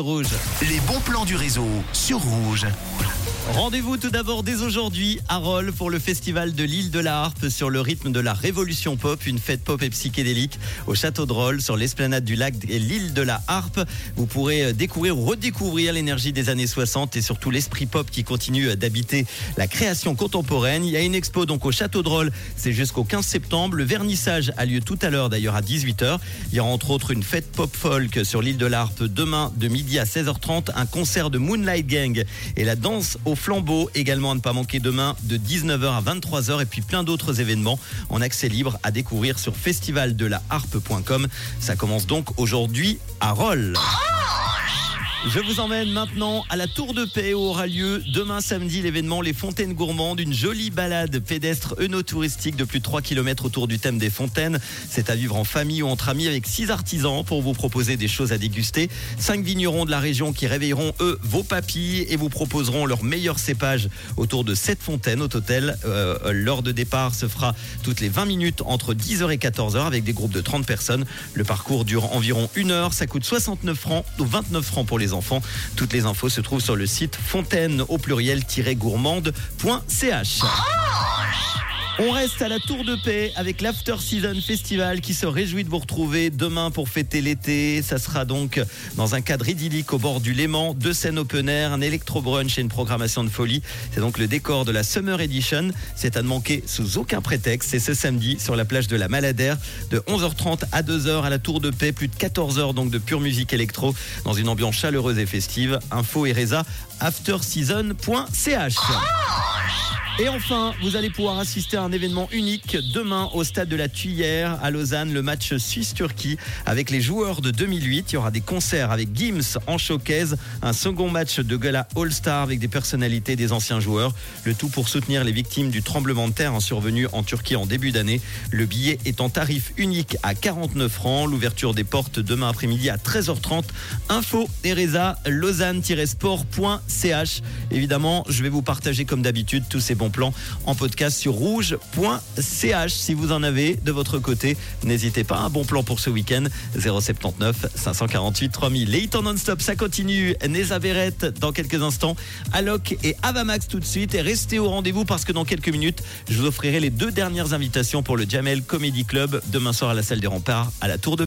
Les bons plans du réseau sur Rouge. Rendez-vous tout d'abord dès aujourd'hui à Rolles pour le festival de l'île de la Harpe sur le rythme de la révolution pop, une fête pop et psychédélique au château de Rolles sur l'esplanade du lac et l'île de la Harpe. Vous pourrez euh, découvrir ou redécouvrir l'énergie des années 60 et surtout l'esprit pop qui continue d'habiter la création contemporaine. Il y a une expo donc au château de Rolles, c'est jusqu'au 15 septembre. Le vernissage a lieu tout à l'heure d'ailleurs à 18h. Il y aura entre autres une fête pop folk sur l'île de la Harpe demain de midi à 16h30, un concert de Moonlight Gang et la danse au flambeau également à ne pas manquer demain de 19h à 23h et puis plein d'autres événements en accès libre à découvrir sur festivaldelaharpe.com. Ça commence donc aujourd'hui à Rolles. Je vous emmène maintenant à la Tour de Paix où aura lieu demain samedi l'événement Les Fontaines Gourmandes, une jolie balade pédestre œnotouristique de plus de 3 km autour du thème des fontaines. C'est à vivre en famille ou entre amis avec six artisans pour vous proposer des choses à déguster. Cinq vignerons de la région qui réveilleront eux vos papilles et vous proposeront leurs meilleurs cépages autour de sept fontaines au total. Euh, L'heure de départ se fera toutes les 20 minutes entre 10h et 14h avec des groupes de 30 personnes. Le parcours dure environ une heure. Ça coûte 69 francs ou 29 francs pour les enfants. Toutes les infos se trouvent sur le site fontaine au pluriel-gourmande.ch. On reste à la Tour de Paix avec l'After Season Festival qui se réjouit de vous retrouver demain pour fêter l'été. Ça sera donc dans un cadre idyllique au bord du Léman, deux scènes open air, un électro brunch et une programmation de folie. C'est donc le décor de la Summer Edition. C'est à ne manquer sous aucun prétexte. C'est ce samedi sur la plage de la Maladère de 11h30 à 2h à la Tour de Paix. Plus de 14 heures donc de pure musique électro dans une ambiance chaleureuse et festive. Info et afterseason.ch. Et enfin, vous allez pouvoir assister à un événement unique demain au stade de la Tuyère à Lausanne, le match Suisse-Turquie avec les joueurs de 2008. Il y aura des concerts avec Gims en showcase, un second match de gala All-Star avec des personnalités des anciens joueurs. Le tout pour soutenir les victimes du tremblement de terre survenu en Turquie en début d'année. Le billet est en tarif unique à 49 francs. L'ouverture des portes demain après-midi à 13h30. Info Ereza lausanne-sport.ch. Évidemment, je vais vous partager comme d'habitude tous ces bons plan en podcast sur rouge.ch. Si vous en avez de votre côté, n'hésitez pas. Un bon plan pour ce week-end 079 548 3000. Les non-stop, ça continue. Neza Verrette dans quelques instants. Alok et Avamax tout de suite. Et restez au rendez-vous parce que dans quelques minutes, je vous offrirai les deux dernières invitations pour le Jamel Comedy Club demain soir à la salle des remparts à la Tour de